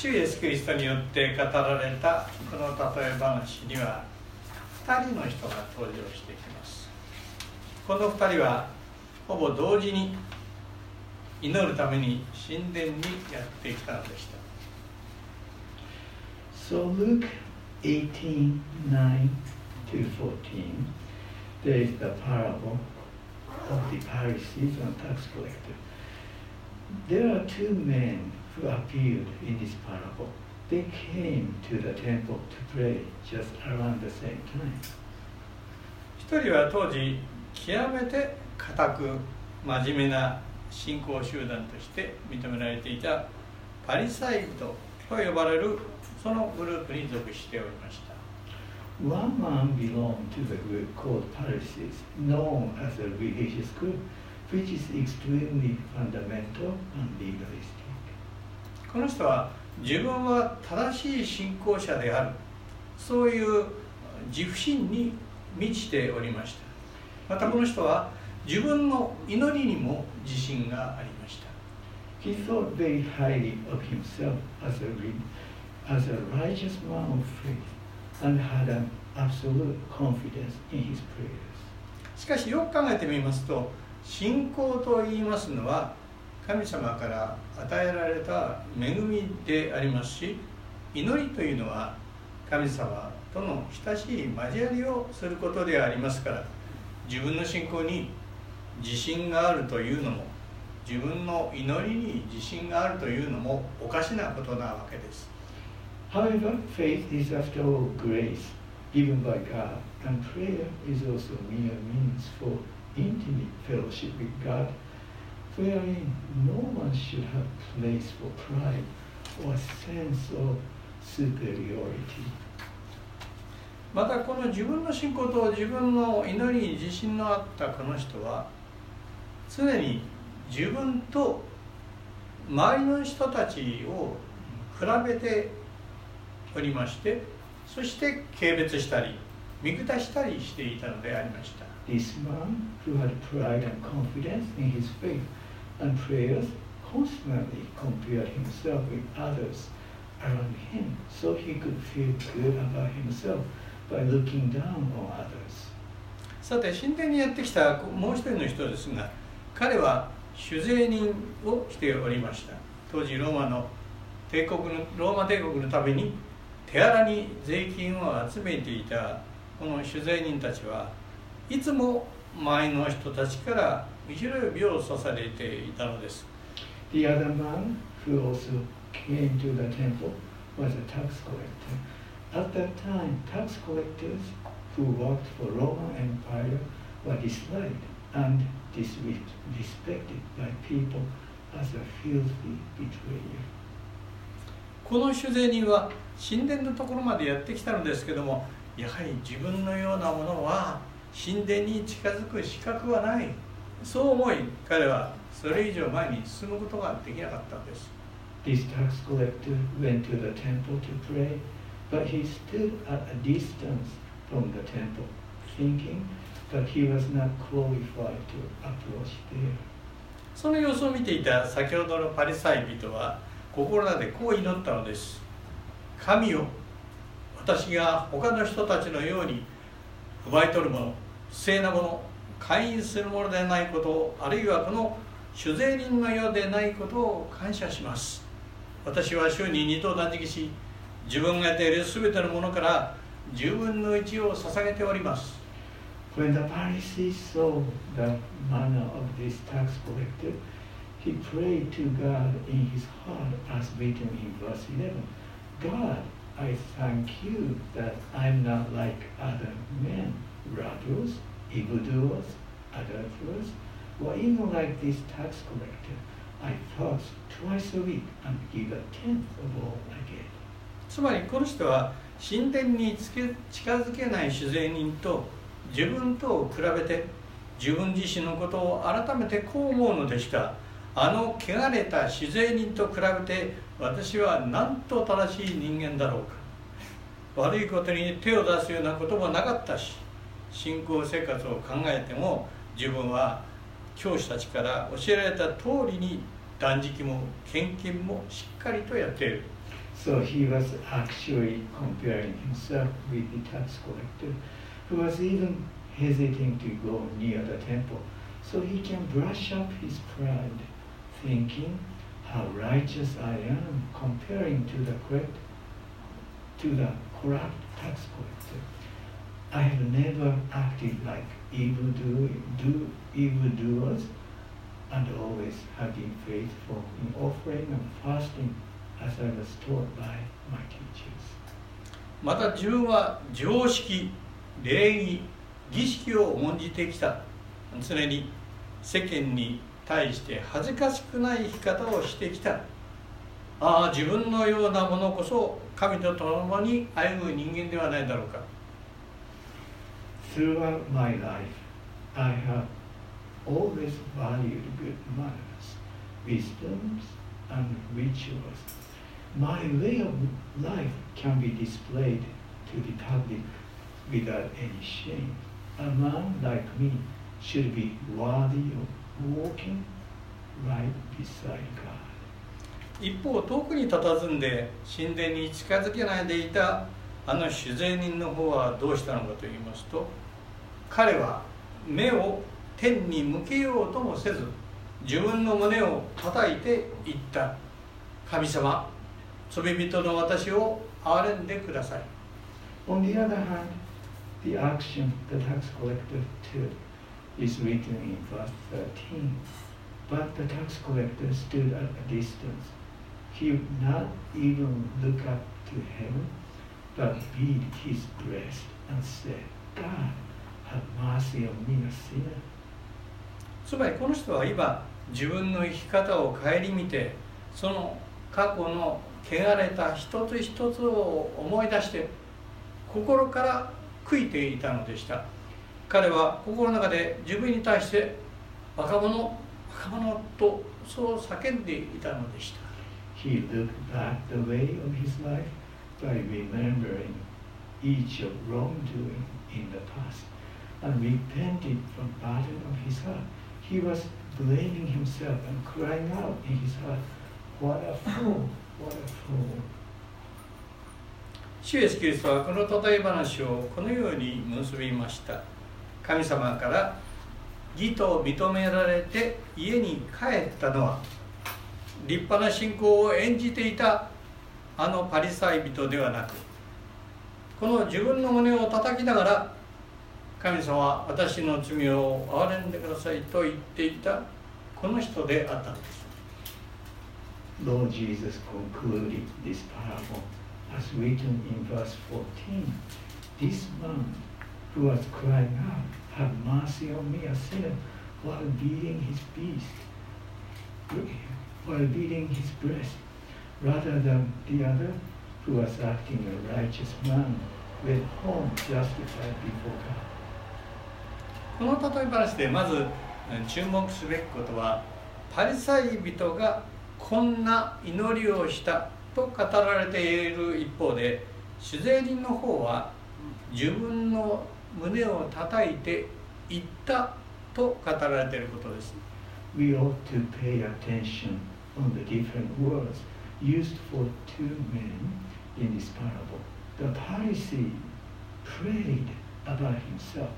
主イエス・キリストによって語られたこの例え話には2人の人が登場してきますこの2人はほぼ同時に祈るために神殿にやってきたのでした So Luke 18 9 to 14, there is the parable of the Pharisees and tax collector. There are two men who appeared in this parable. They came to the temple to pray just around the same time. 一人は当時極めて固く真面目な信仰集団として認められていたパリサイ人と呼ばれるそのグループに属しておりました One man belonged to the group called Pharisees, known as a religious group, which is extremely fundamental and legalistic. この人は自分は正しい信仰者であるそういう自負心に満ちておりましたまたこの人は自分の祈りにも自信がありました He thought very highly of himself as a, as a righteous man of faith and had an absolute confidence in his prayers. しかしよく考えてみますと信仰と言いますのは神様から与えられた恵みでありますし祈りというのは神様との親しい交わりをすることでありますから自分の信仰に自信があるというのも自分の祈りに自信があるというのもおかしなことなわけです。However, faith is after all grace given by God, and prayer is also mere means for intimate fellowship with God, wherein no one should have place for pride or sense of superiority. またこの自分の信仰と自分の祈りに自信のあったこの人は常に自分と周りの人たちを比べておりましてそして軽蔑したり見下したりしていたのでありました This man, who had pride and confidence in his faith and prayers, constantly compared himself with others around him so he could feel good about himself by looking down on others. さて神殿にやってきたもう一人の人ですが彼は酒税人をしておりました当時ローマの帝国のローマ帝国のために手荒に税金を集めていたこの酒税人たちはいつも前の人たちから後ろ指を刺されていたのです The other man, who also came to the temple, was a tax collector. At that time, tax collectors who worked for Roman Empire were disliked and disrespected by people as a filthy betrayer. この酒税人は神殿のところまでやってきたのですけどもやはり自分のようなものは神殿に近づく資格はないそう思い彼はそれ以上前に進むことができなかったんです This tax collector went to the temple to pray, but he stood at a distance from the temple, thinking that he was not qualified to approach there. その様子を見ていた先ほどのパリサイ人は心の中でこう祈ったのです神よ私が他の人たちのように奪い取るもの不正なもの会員するものでないことあるいはこの酒税人のようでないことを感謝します私は週に二頭断食し自分が得ている全てのものから10分の1を捧げております When the Pharisee saw the manner of this tax collector, he prayed to God in his heart as written in verse 11. God, I thank you that I'm not like other men, robbers, evildoers, adulterers, or even like this tax collector. I fast twice a week and give a tenth of all I get. つまりこの人は神殿につけ近づけない酒税人と自分とを比べて自分自身のことを改めてこう思うのでしたあの汚れた酒税人と比べて私はなんと正しい人間だろうか悪いことに手を出すようなこともなかったし信仰生活を考えても自分は教師たちから教えられた通りに断食も献金もしっかりとやっている So he was actually comparing himself with the tax collector, who was even hesitating to go near the temple. So he can brush up his pride, thinking how righteous I am comparing to the correct, to the corrupt tax collector. I have never acted like evil do, do evildoers, and always have been faithful in offering and fasting as I was taught by my teachers. また自分は常識礼儀儀式を重んじてきた常に世間に対して恥ずかしくない生き方をしてきたああ自分のようなものこそ神と共に歩む人間ではないだろうか Throughout my life, I have always valued good manners, wisdoms, and rituals. My way of life can be displayed to the public without any shame. A man like me should be worthy of walking right beside God. 一方遠くに佇んで神殿に近づけないでいた あの酒税人の方はどうしたのかと言いますと彼は目を天に向けようともせず自分の胸を叩いて言った神様罪人の私を憐れんでください On the other hand, the action the tax collector took is written in verse 13. But the tax collector stood at a distance. He would not even look up to heaven, but beat his breast and said, God, have mercy on me, a sinner. つまりこの人は今自分の生き方を顧みてその過去の汚れた一つ一つを思い出して心から悔いていたのでした。彼は心の中で自分に対して若者若者とそう叫んでいたのでした by remembering each of wrongdoing in the past and repented from bottom of his heart. He was blaming himself and crying out in his heart, What a fool! What a fool! 主イエスキリストはこの例え話をこのように結びました神様から義と認められて家に帰ったのは立派な信仰を演じていたあのパリサイ人ではなくこの自分の胸を叩きながら神様私の罪を憐れんでくださいと言っていたこの人であったのです Lord Jesus concluded this parable as written in verse 14. This man who was crying out, Have mercy on me, a sinner, while beating his beast, while beating his breast, rather than the other who was acting a righteous man, went home justified before God. この例え話でまず注目すべきことはパリサイ人がこんな祈りをしたと語られている一方で酒税人の方は自分の胸を叩いて言ったと語られていることです We ought to pay attention on the different words used for two men in this parable. The Pharisee prayed about himself,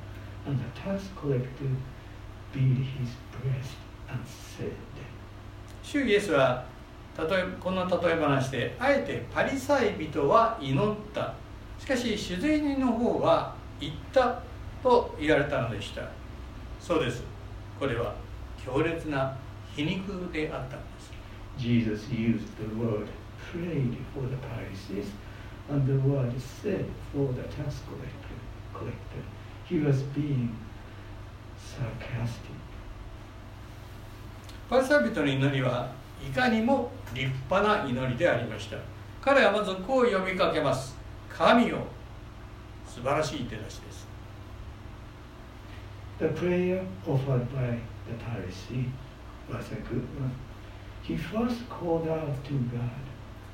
and the tax collector beat his breast and said, 主イエスは例えこの例え話であえてパリサイ人は祈ったしかし酒税人の方は言ったと言われたのでしたそうですこれは強烈な皮肉であった Jesus used the word prayed for the Pharisees and the word said for the tax collector. collector. He was being sarcastic. パリサイ人の祈りはいかにも立派な祈りでありました彼はまずこう呼びかけます神よ素晴らしい手出しです The prayer offered by the Pharisee was a good one. He first called out to God,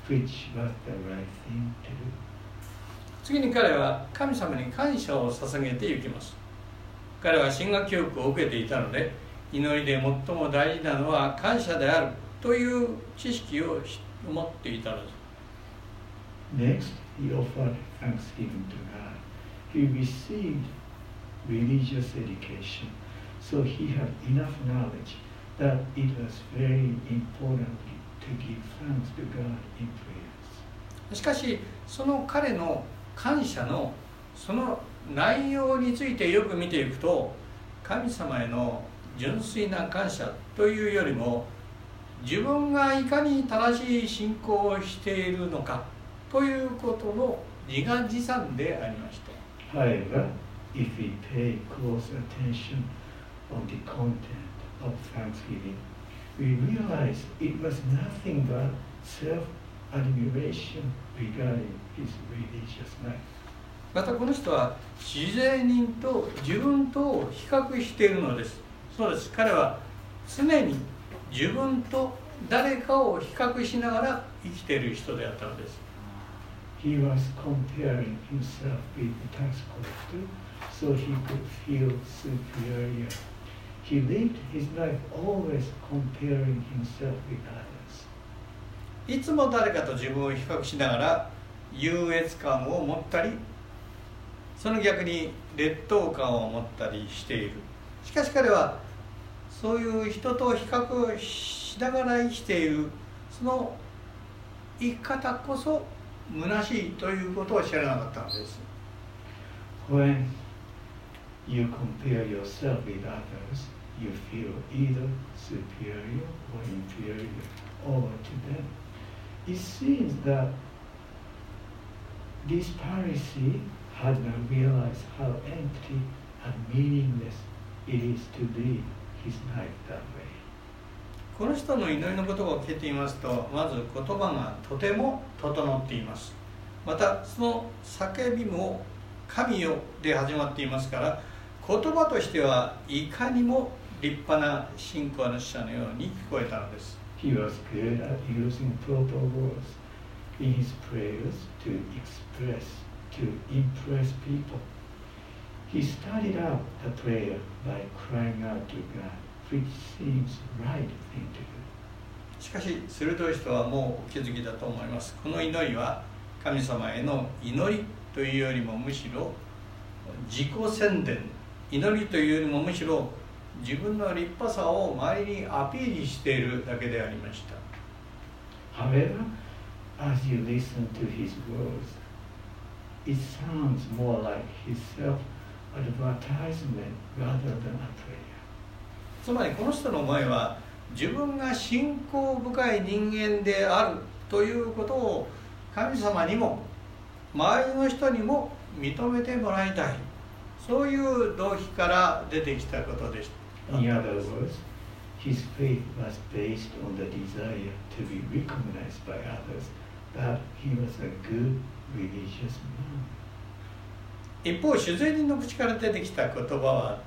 which was the right thing to do. 次に彼は神様に感謝を捧げていきます彼は神学教育を受けていたので祈りで最も大事なのは感謝であるという知識を持っていたのです Next, he offered thanksgiving to God. He received religious education, so he had enough knowledge that it was very important to give thanks to God in prayers. しかしその彼の感謝のその内容についてよく見ていくと神様への純粋な感謝というよりも自分がいかに正しい信仰をしているのかということの自画自賛でありました However, if we pay close attention on the content of thanksgiving, we realize it was nothing but self-admiration regarding his religious life. またこの人は自然人と自分と比較しているのですそうです彼は常に自分と誰かを比較しながら生きている人であったのです He was comparing himself with the tax collector so he could feel superior. He lived his life always comparing himself with others. いつも誰かと自分を比較しながら優越感を持ったりその逆に劣等感を持ったりしているしかし彼はそういう人と比較しながら生きているその生き方こそ虚しいということを知らなかったのです When you compare yourself with others, you feel either superior or inferior over to them. It seems that this Pharisee had not realized how empty and meaningless it is to live his life that way. この人の祈りの言葉を聞いていますとまず言葉がとても整っていますまたその叫びも「神よ」で始まっていますから言葉としてはいかにも立派な信仰の者のように聞こえたのです He was good at using proper words in his prayers to express, to impress people. He started out the prayer by crying out to God, which seems right thing to do. しかし鋭い人はもうお気づきだと思いますこの祈りは神様への祈りというよりもむしろ自己宣伝祈りというよりもむしろ自分の立派さを周りにアピールしているだけでありました。However, as you listen to his words, it sounds more like his self-advertisement rather than a prayer. つまりこの人の思いは自分が信仰深い人間であるということを神様にも周りの人にも認めてもらいたい。そういう動機から出てきたことでした In other words, his faith was based on the desire to be recognized by others that he was a good religious man. 一方主税人の口から出てきた言葉は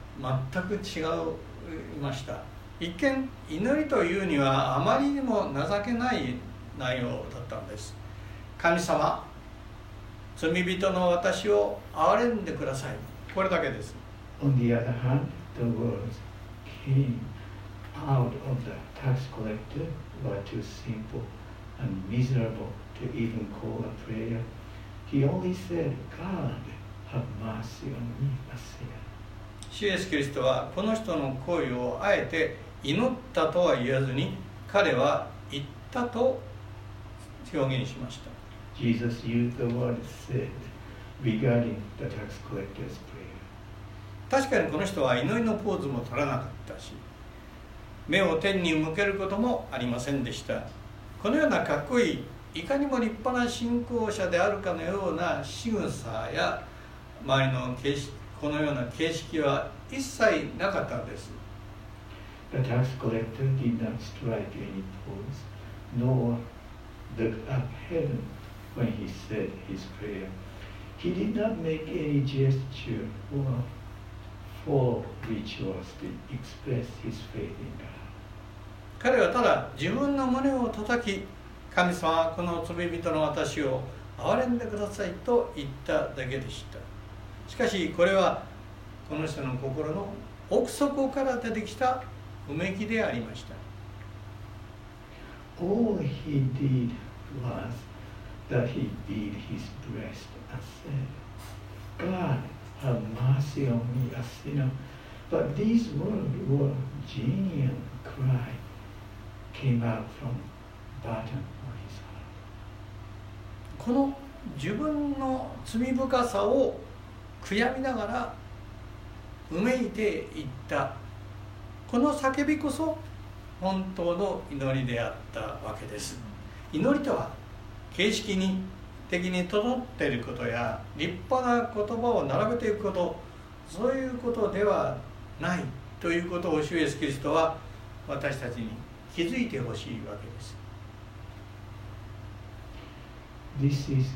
全く違いました一見祈りというにはあまりにも情けない内容だったんです神様罪人の私を憐れんでくださいこれだけです On the other hand, the words came out of the tax collector were too simple and miserable to even call a prayer. He only said, God, have mercy on me, a sinner. 主イエスキリストはこの人の行為をあえて祈ったとは言わずに彼は言ったと表現しました Jesus used the word said regarding the tax collector's prayer. 確かにこの人は祈りのポーズも取らなかったし目を天に向けることもありませんでしたこのようなかっこいいいかにも立派な信仰者であるかのような仕草や周りの形式このような形式は一切なかったんです The tax collector did not strike any pose, nor look up heaven when he said his prayer. He did not make any gesture or for rituals to express his faith in God. 彼はただ自分の胸を叩き神様この罪人の私を憐れんでくださいと言っただけでしたしかしこれはこの人の心の奥底から出てきたうめきでありました All he did was that he beat his breast and said, God, have mercy on me, a sinner. But these words were genuine cry came out from bottom of his heart. この自分の罪深さを悔やみながらうめいていったこの叫びこそ本当の祈りであったわけです祈りとは形式に的に整っていることや立派な言葉を並べていくことそういうことではないということを主イエスキリストは私たちに気づいてほしいわけです。This is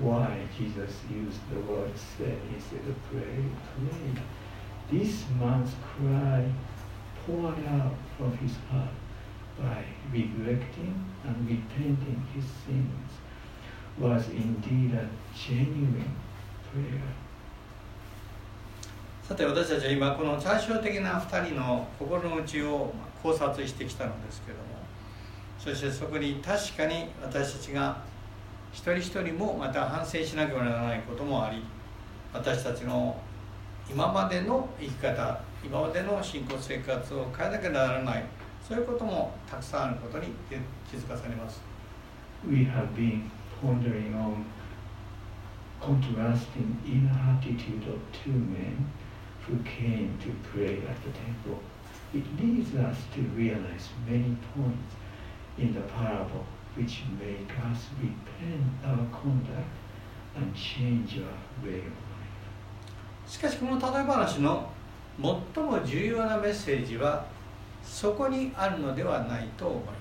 why Jesus used the word said instead of pray. pray. This man's cry poured out from his heart by regretting and repenting his sins was indeed a genuine prayer. さて私たちは今この対照的な2人の心の内を考察してきたのですけどもそしてそこに確かに私たちが一人一人もまた反省しなければならないこともあり私たちの今までの生き方今までの信仰生活を変えなきゃならないそういうこともたくさんあることに気づかされます。We have been pondering on contrasting inner attitude of two men who came to pray at the temple. It leads us to realize many points in the parable which make us repent our conduct and change our way of life. しかしこの例え話の最も重要なメッセージはそこにあるのではないと思います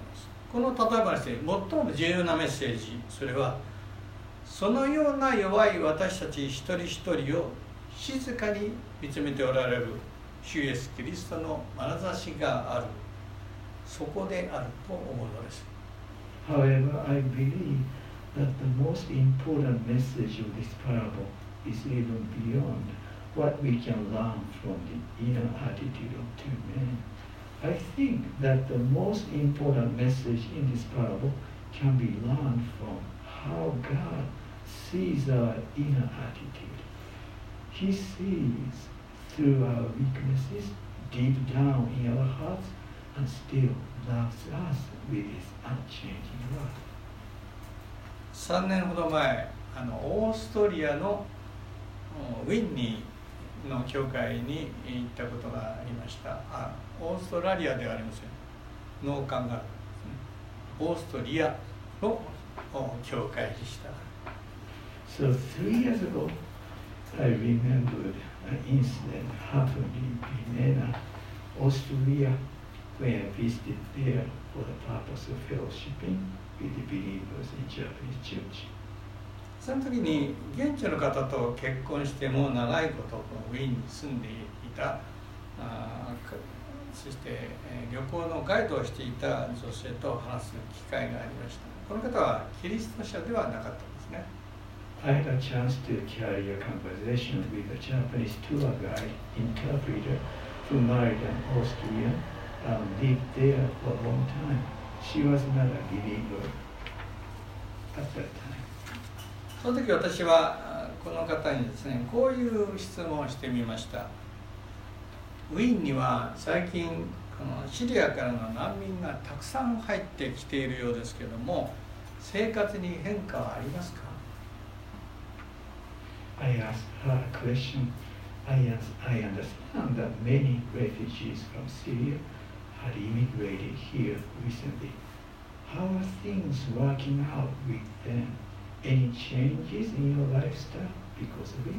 この例え話で最も重要なメッセージそれはそのような弱い私たち一人一人を静かに見つめておられる主イエス・キリストの眼差しがあるそこであると思うのです However, I believe that the most important message of this parable is even beyond what we can learn from the inner attitude of two men. I think that the most important message in this parable can be learned from how God sees our inner attitude. He sees through our weaknesses deep down in our hearts and still loves us with his unchanging love. 3年ほど前あのオーストリアのウィンニーの教会に行ったことがありましたあオーストラリアではありません農館があるんですねオーストリアの教会でした So three years ago, I remembered an incident happened in Vienna, Austria, when I visited there for the purpose of fellowshipping with the believers in Japanese church. その時に現地の方と結婚してもう長いことウィーンに住んでいたあそして、えー、旅行のガイドをしていた女性と話す機会がありましたこの方はキリスト者ではなかったんですね I had a chance to carry a conversation with a Japanese tour guide interpreter who married an Austrian and lived there for a long time. She was not a believer at that time. その時私はこの方にですねこういう質問をしてみましたウィーンには最近このシリアからの難民がたくさん入ってきているようですけども生活に変化はありますか I asked her a question. I, ask, I understand that many refugees from Syria had immigrated here recently. How are things working out with them? Any changes in your lifestyle because of it?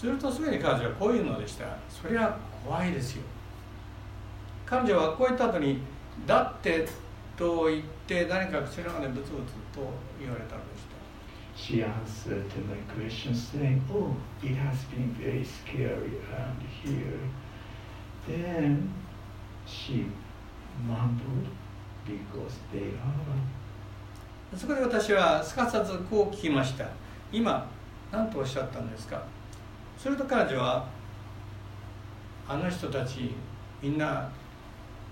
するとすぐに彼女はこういうのでした。それは怖いですよ。彼女はこう言った後に「だって」と言って何か口の中でブツブツと言われたのでした。She answered my question saying, Oh, it has been very scary around here. Then she mumbled because they are. そこで私はすかさずこう聞きました。今何とおっしゃったんですか？すると彼女はあの人たちみんな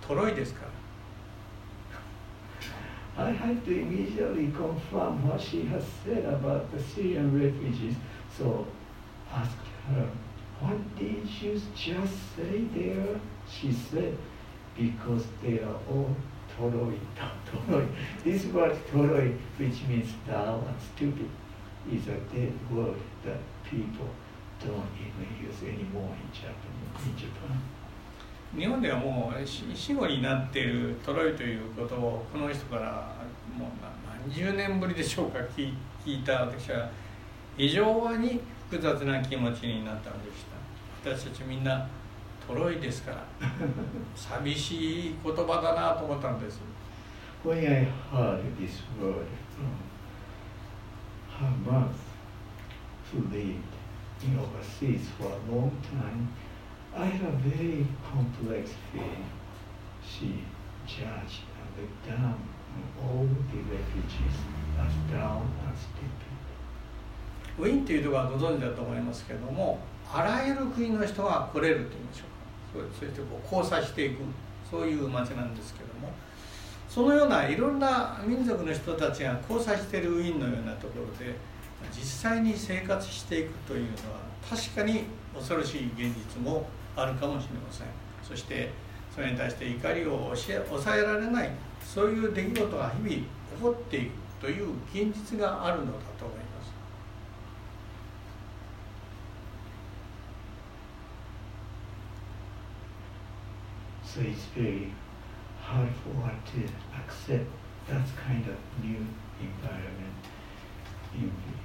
トロイですから I had to immediately confirm what she has said about the Syrian refugees. So asked her, What did you just say there? She said, Because they are all toroi. toroi. This word toroi, which means dull and stupid, is a dead word that people don't even use anymore in Japan. In Japan. 日本ではもう死語になっているトロイということをこの人からもう何十年ぶりでしょうか聞いた私は非常に複雑な気持ちになったのでした私たちみんなトロイですから寂しい言葉だなと思ったんです When I heard this word from her mouth, who lived in overseas for a long time, I had a very complex feeling. She judged and looked down on all the refugees as down and stupid. ウィーンというところはご存知だと思いますけれどもあらゆる国の人が来れると言いましょうかそうそしてこう交差していくそういう町なんですけれどもそのようないろんな民族の人たちが交差しているウィーンのようなところで実際に生活していくというのは確かに恐ろしい現実もあるかもしれませんそしてそれに対して怒りを抑え抑えられないそういう出来事が日々起こっていくという現実があるのだと思います So it's very hard for her to accept that kind of new environment in, me.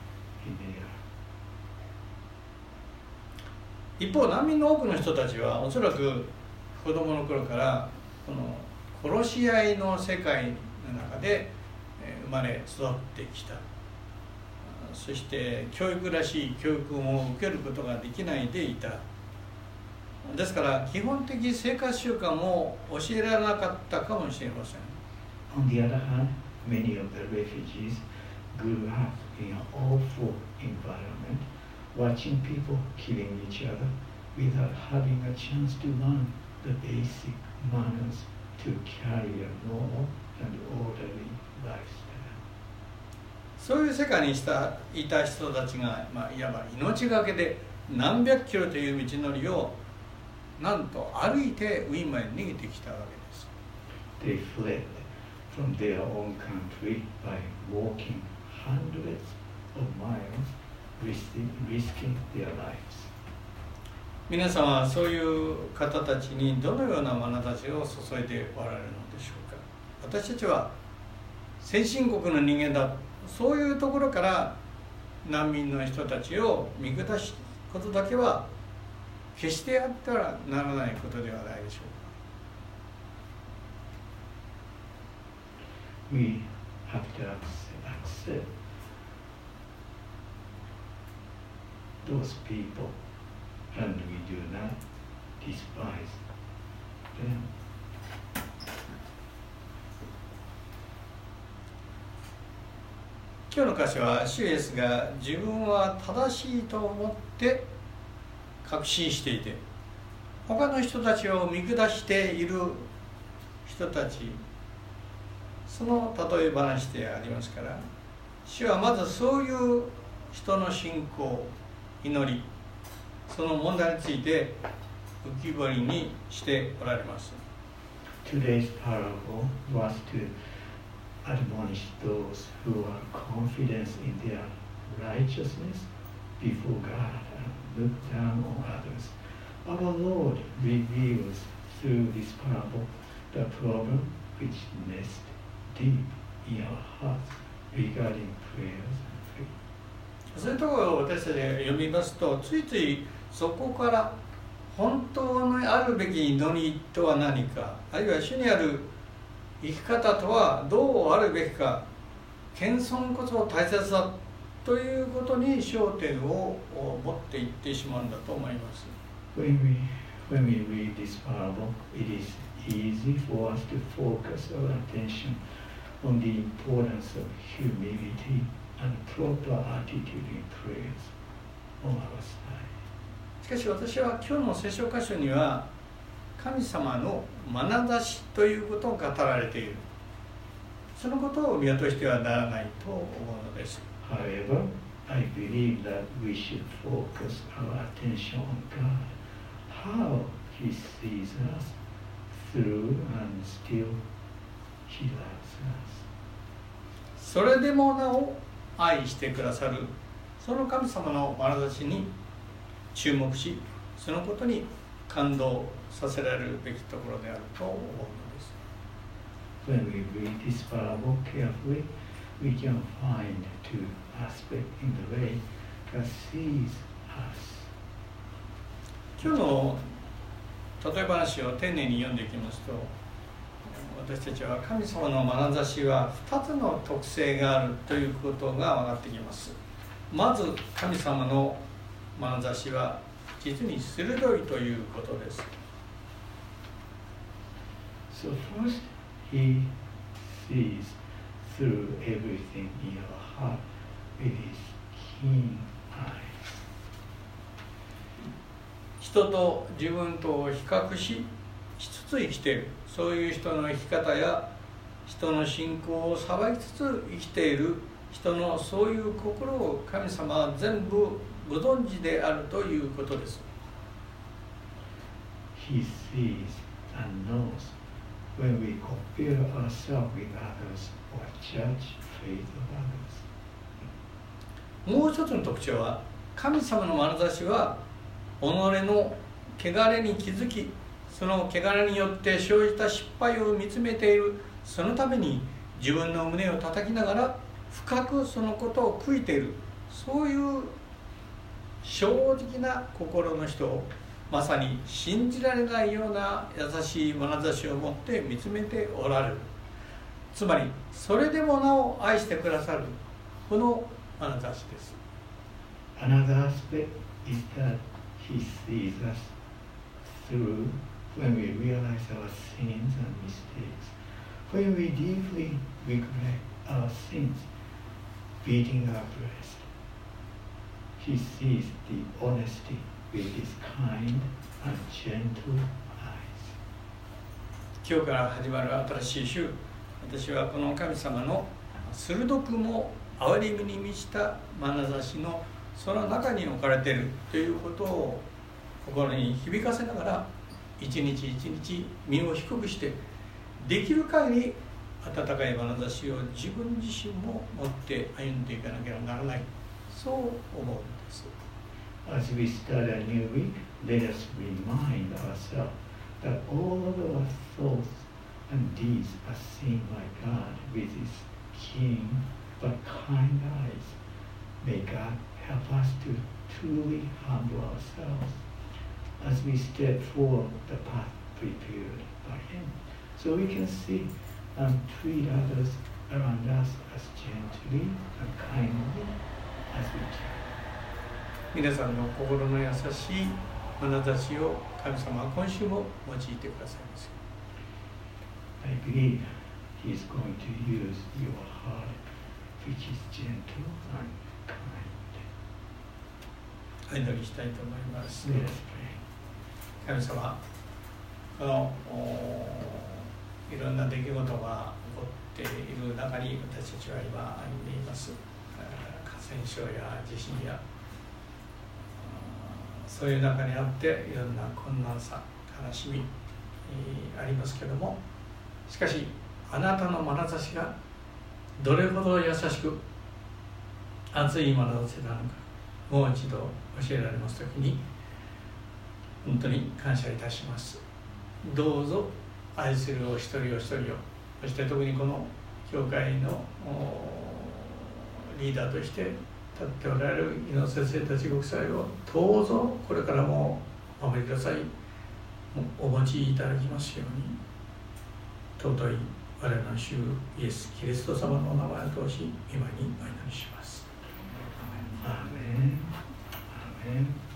一方難民の多くの人たちはおそらく子供の頃からこの殺し合いの世界の中で生まれ育ってきた。そして教育らしい教育も受けることができないでいた。ですから基本的生活習慣も教えられなかったかもしれません。On the other hand, many of the refugees grew up in an awful environment, watching people killing each other without having a chance to learn the basic manners to carry a normal and orderly lifestyle. そういう世界にしたいた人たちが、まあ、いわば命がけで何百キロという道のりをなんと歩いてウィーンまで逃げてきたわけです They fled from their own country by walking hundreds of miles, risking, risking their lives. 皆さんはそういう方たちにどのような眼差しを注いでおられるのでしょうか？私たちは先進国の人間だ。そういうところから難民の人たちを見下すことだけは決してやってはならないことではないでしょうか？We 反響ア今日の歌詞は主イエスが自分は正しいと思って確信していて他の人たちを見下している人たち。その例え話でありますから主はまずそういう人の信仰祈りその問題について浮き彫りにしておられます Today's parable was to admonish those who are confident in their righteousness before God and look down on others. Our Lord reveals through this parable the problem which nests deep in our hearts regarding prayers and faith. そういうところを私たちが読みますとついついそこから本当のあるべき祈りとは何かあるいは主にある生き方とはどうあるべきか謙遜こそ大切だということに焦点を持っていってしまうんだと思います。When we, when we read this parable, it is easy for us to focus our attention on the importance of humility and proper attitude in prayers on our side. しかし私は今日の聖書箇所には神様の眼差しということを語られているそのことを見落としてはならないと思うのです However, I believe that we should focus our attention on God, how He sees us through and still. それでもなお愛してくださるその神様の眼差しに注目しそのことに感動させられるべきところであると思うのです When we read this parable carefully, we can find two aspects in the way God sees us. 今日の例え話を丁寧に読んでいきますと私たちは神様の眼差しは2つの特性があるということが分かってきますまず神様の眼差しは実に鋭いということです So first, He sees through everything in your heart with His keen eyes. 人と自分とを比較ししつつ生きているそういう人の生き方や人の信仰を裁きつつ生きている人のそういう心を神様は全部ご存知であるということです He sees and knows when we compare ourselves with others or judge faith of others. もう一つの特徴は神様の眼差しは己の汚れに気づきその汚れによって生じた失敗を見つめている。そのために自分の胸を叩きながら深くそのことを悔いている。そういう正直な心の人をまさに信じられないような優しい眼差しを持って見つめておられる。つまりそれでもなお愛してくださる。この眼差しです。Another aspect is that He sees us through when we realize our sins and mistakes. When we deeply regret our sins, beating our breast, He sees the honesty with His kind and gentle eyes. 今日から始まる新しい週私はこの神様の鋭くも憐れみに満ちた眼差しのその中に置かれているということを心に響かせながら一日一日身を低くしてできる限り温かい眼差しを自分自身も持って歩んでいかなければならないそう思うんです As we start a new week, let us remind ourselves that all of our thoughts and deeds are seen by God with His keen but kind eyes. May God help us to truly humble ourselves as we step forward the path prepared by Him, so we can see and treat others around us as gently and kindly as we can. 皆さんの心の優しい眼差しを神様は今週も用いてくださいますよ I believe He is going to use your heart, which is gentle and kind. お祈りしたいと思います。 Let us pray. 神様、このいろんな出来事が起こっている中に私たちは今歩んでいます。河川症や地震やそういう中にあっていろんな困難さ、悲しみ、えーありますけども、しかしあなたの眼差しがどれほど優しく熱い眼差しなのかもう一度教えられますときに本当に感謝いたします。どうぞ愛するお一人お一人をそして特にこの教会のリーダーとして立っておられる井野先生たちご夫妻をどうぞこれからもお守りください。お持ちいただきますように。尊い我らの主イエス・キリスト様のお名前を通し今にお祈りします。アーメン。アーメン。